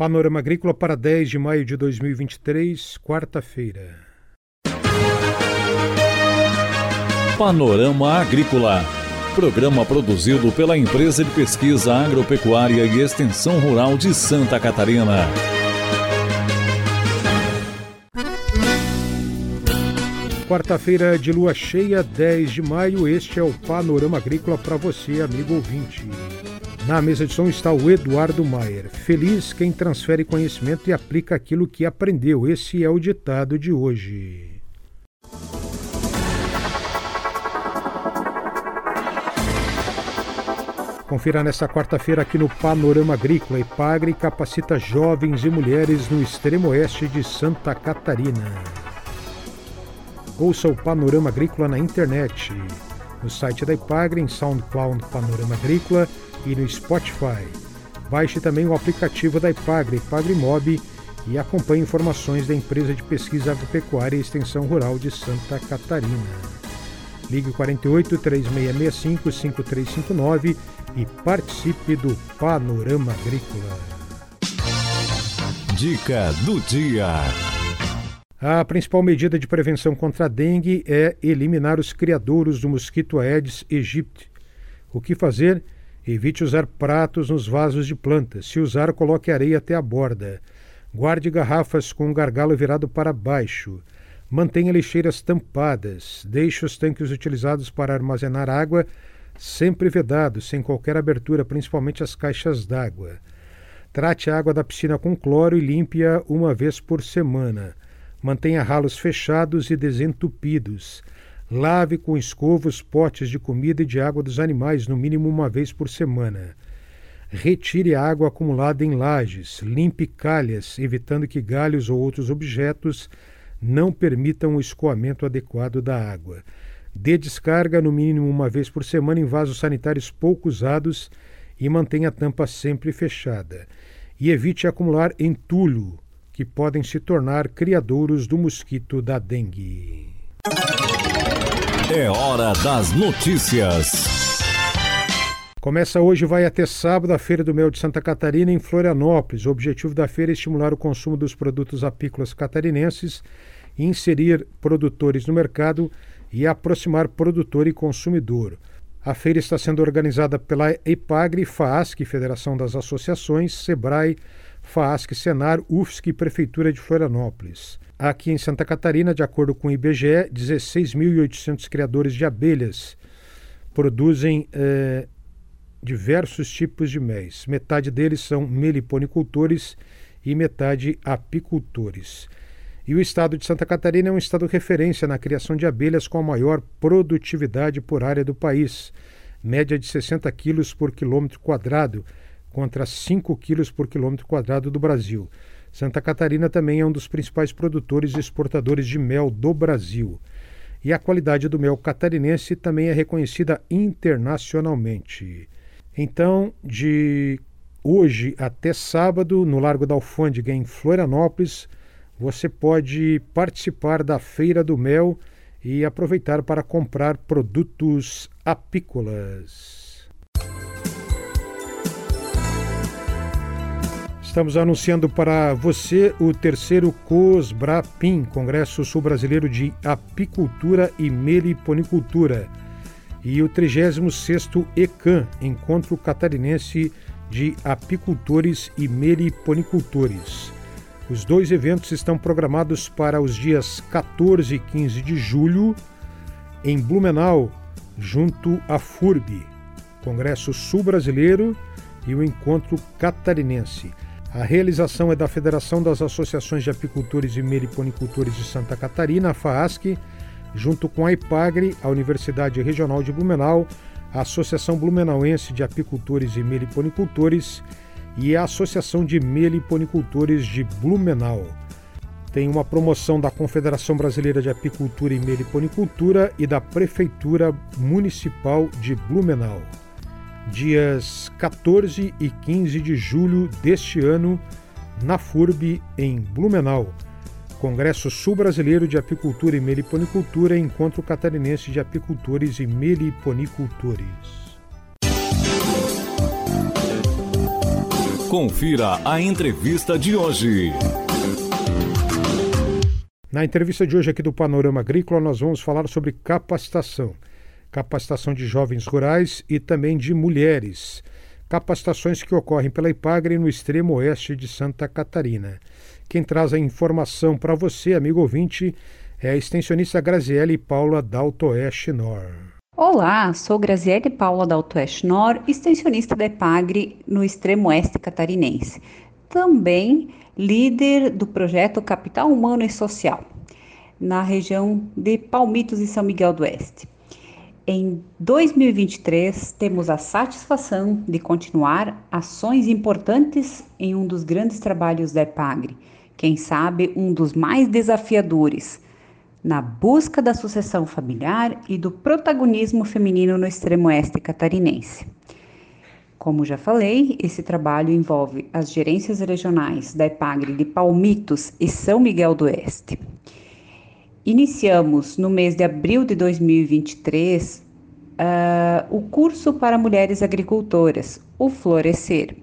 Panorama Agrícola para 10 de maio de 2023, quarta-feira. Panorama Agrícola. Programa produzido pela Empresa de Pesquisa Agropecuária e Extensão Rural de Santa Catarina. Quarta-feira de lua cheia, 10 de maio, este é o Panorama Agrícola para você, amigo ouvinte. Na mesa de som está o Eduardo Maier. Feliz quem transfere conhecimento e aplica aquilo que aprendeu. Esse é o ditado de hoje. Confira nesta quarta-feira aqui no Panorama Agrícola. Ipagre capacita jovens e mulheres no extremo oeste de Santa Catarina. Ouça o Panorama Agrícola na internet, no site da Ipagre, em SoundCloud Panorama Agrícola e no Spotify. Baixe também o aplicativo da Ipagre, Ipagre Mob, e acompanhe informações da empresa de pesquisa agropecuária e extensão rural de Santa Catarina. Ligue 48 3665 5359 e participe do Panorama Agrícola. Dica do dia. A principal medida de prevenção contra a dengue é eliminar os criadouros do mosquito Aedes aegypti. O que fazer? Evite usar pratos nos vasos de plantas. Se usar, coloque areia até a borda. Guarde garrafas com o gargalo virado para baixo. Mantenha lixeiras tampadas. Deixe os tanques utilizados para armazenar água sempre vedados, sem qualquer abertura, principalmente as caixas d'água. Trate a água da piscina com cloro e limpe-a uma vez por semana. Mantenha ralos fechados e desentupidos. Lave com escova os potes de comida e de água dos animais, no mínimo uma vez por semana. Retire a água acumulada em lajes. Limpe calhas, evitando que galhos ou outros objetos não permitam o escoamento adequado da água. Dê descarga no mínimo uma vez por semana em vasos sanitários pouco usados e mantenha a tampa sempre fechada. E evite acumular entulho, que podem se tornar criadouros do mosquito da dengue. É hora das notícias. Começa hoje e vai até sábado a Feira do Mel de Santa Catarina em Florianópolis. O objetivo da feira é estimular o consumo dos produtos apícolas catarinenses, inserir produtores no mercado e aproximar produtor e consumidor. A feira está sendo organizada pela EPAGRE, FAASC, Federação das Associações, SEBRAE, FAASC, Senar, UFSC e Prefeitura de Florianópolis. Aqui em Santa Catarina, de acordo com o IBGE, 16.800 criadores de abelhas produzem eh, diversos tipos de mel. Metade deles são meliponicultores e metade apicultores. E o estado de Santa Catarina é um estado referência na criação de abelhas com a maior produtividade por área do país, média de 60 quilos por quilômetro quadrado, contra 5 quilos por quilômetro quadrado do Brasil. Santa Catarina também é um dos principais produtores e exportadores de mel do Brasil. E a qualidade do mel catarinense também é reconhecida internacionalmente. Então, de hoje até sábado, no Largo da Alfândega, em Florianópolis, você pode participar da Feira do Mel e aproveitar para comprar produtos apícolas. Estamos anunciando para você o terceiro COSBRAPIM, Congresso Sul Brasileiro de Apicultura e Meliponicultura, e o 36º ECAN, Encontro Catarinense de Apicultores e Meliponicultores. Os dois eventos estão programados para os dias 14 e 15 de julho em Blumenau, junto à FURB, Congresso Sul Brasileiro e o Encontro Catarinense. A realização é da Federação das Associações de Apicultores e Meliponicultores de Santa Catarina, a FAASC, junto com a IPAGRE, a Universidade Regional de Blumenau, a Associação Blumenauense de Apicultores e Meliponicultores e a Associação de Meliponicultores de Blumenau. Tem uma promoção da Confederação Brasileira de Apicultura e Meliponicultura e da Prefeitura Municipal de Blumenau dias 14 e 15 de julho deste ano, na FURB, em Blumenau. Congresso Sul Brasileiro de Apicultura e Meliponicultura Encontro Catarinense de Apicultores e Meliponicultores. Confira a entrevista de hoje. Na entrevista de hoje aqui do Panorama Agrícola, nós vamos falar sobre capacitação. Capacitação de jovens rurais e também de mulheres. Capacitações que ocorrem pela IPAGRE no extremo oeste de Santa Catarina. Quem traz a informação para você, amigo ouvinte, é a extensionista Graziele Paula Daltoeste Nor. Olá, sou Graziele Paula Daltoeste Nor, extensionista da IPAGRE no extremo oeste catarinense. Também líder do projeto Capital Humano e Social, na região de Palmitos e São Miguel do Oeste. Em 2023, temos a satisfação de continuar ações importantes em um dos grandes trabalhos da EPAGRE, quem sabe um dos mais desafiadores, na busca da sucessão familiar e do protagonismo feminino no extremo oeste catarinense. Como já falei, esse trabalho envolve as gerências regionais da EPAGRE de Palmitos e São Miguel do Oeste. Iniciamos no mês de abril de 2023 uh, ah, o curso para mulheres agricultoras, o Florescer,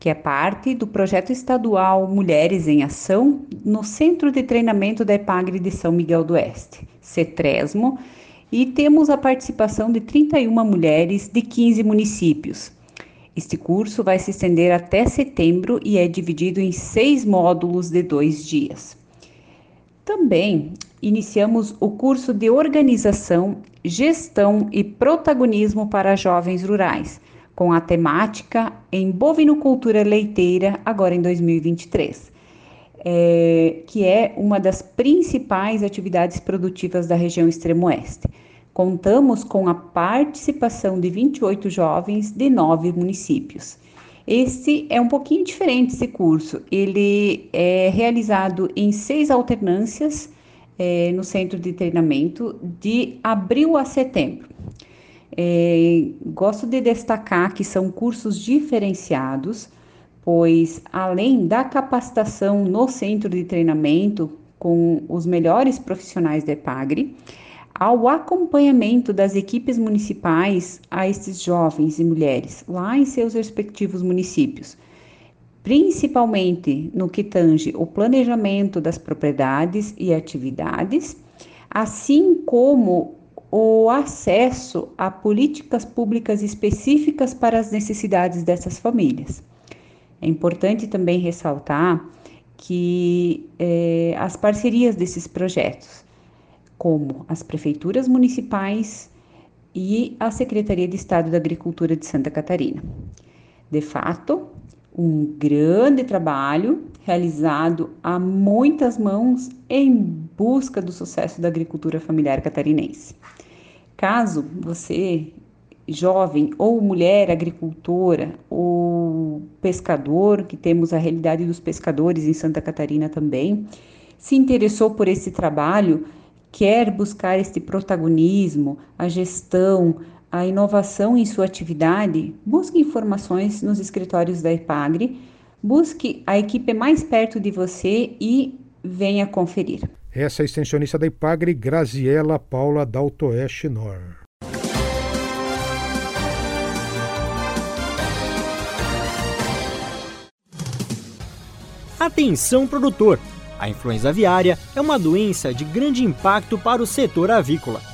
que é parte do projeto estadual Mulheres em Ação no Centro de Treinamento da EPAGRE de São Miguel do Oeste, CETRESMO, e temos a participação de 31 mulheres de 15 municípios este curso vai se estender até setembro e é dividido em seis módulos de dois dias. Também iniciamos o curso de Organização, Gestão e Protagonismo para Jovens Rurais, com a temática em bovinocultura leiteira, agora em 2023, é, que é uma das principais atividades produtivas da região extremo-oeste. Contamos com a participação de 28 jovens de nove municípios. Este é um pouquinho diferente esse curso. Ele é realizado em seis alternâncias é, no centro de treinamento de abril a setembro. É, gosto de destacar que são cursos diferenciados, pois além da capacitação no centro de treinamento com os melhores profissionais da EPAGRE, ao acompanhamento das equipes municipais a estes jovens e mulheres lá em seus respectivos municípios, principalmente no que tange o planejamento das propriedades e atividades, assim como o acesso a políticas públicas específicas para as necessidades dessas famílias. É importante também ressaltar que eh, as parcerias desses projetos como as prefeituras municipais e a Secretaria de Estado da Agricultura de Santa Catarina. De fato, um grande trabalho realizado a muitas mãos em busca do sucesso da agricultura familiar catarinense. Caso você, jovem ou mulher agricultora ou pescador, que temos a realidade dos pescadores em Santa Catarina também, se interessou por esse trabalho, quer buscar este protagonismo, a gestão, a inovação em sua atividade, busque informações nos escritórios da IPAGRE, busque a equipe mais perto de você e venha conferir. Essa é a extensionista da IPAGRE, Graziela Paula Daltoeste Nor. Atenção produtor! A influenza aviária é uma doença de grande impacto para o setor avícola.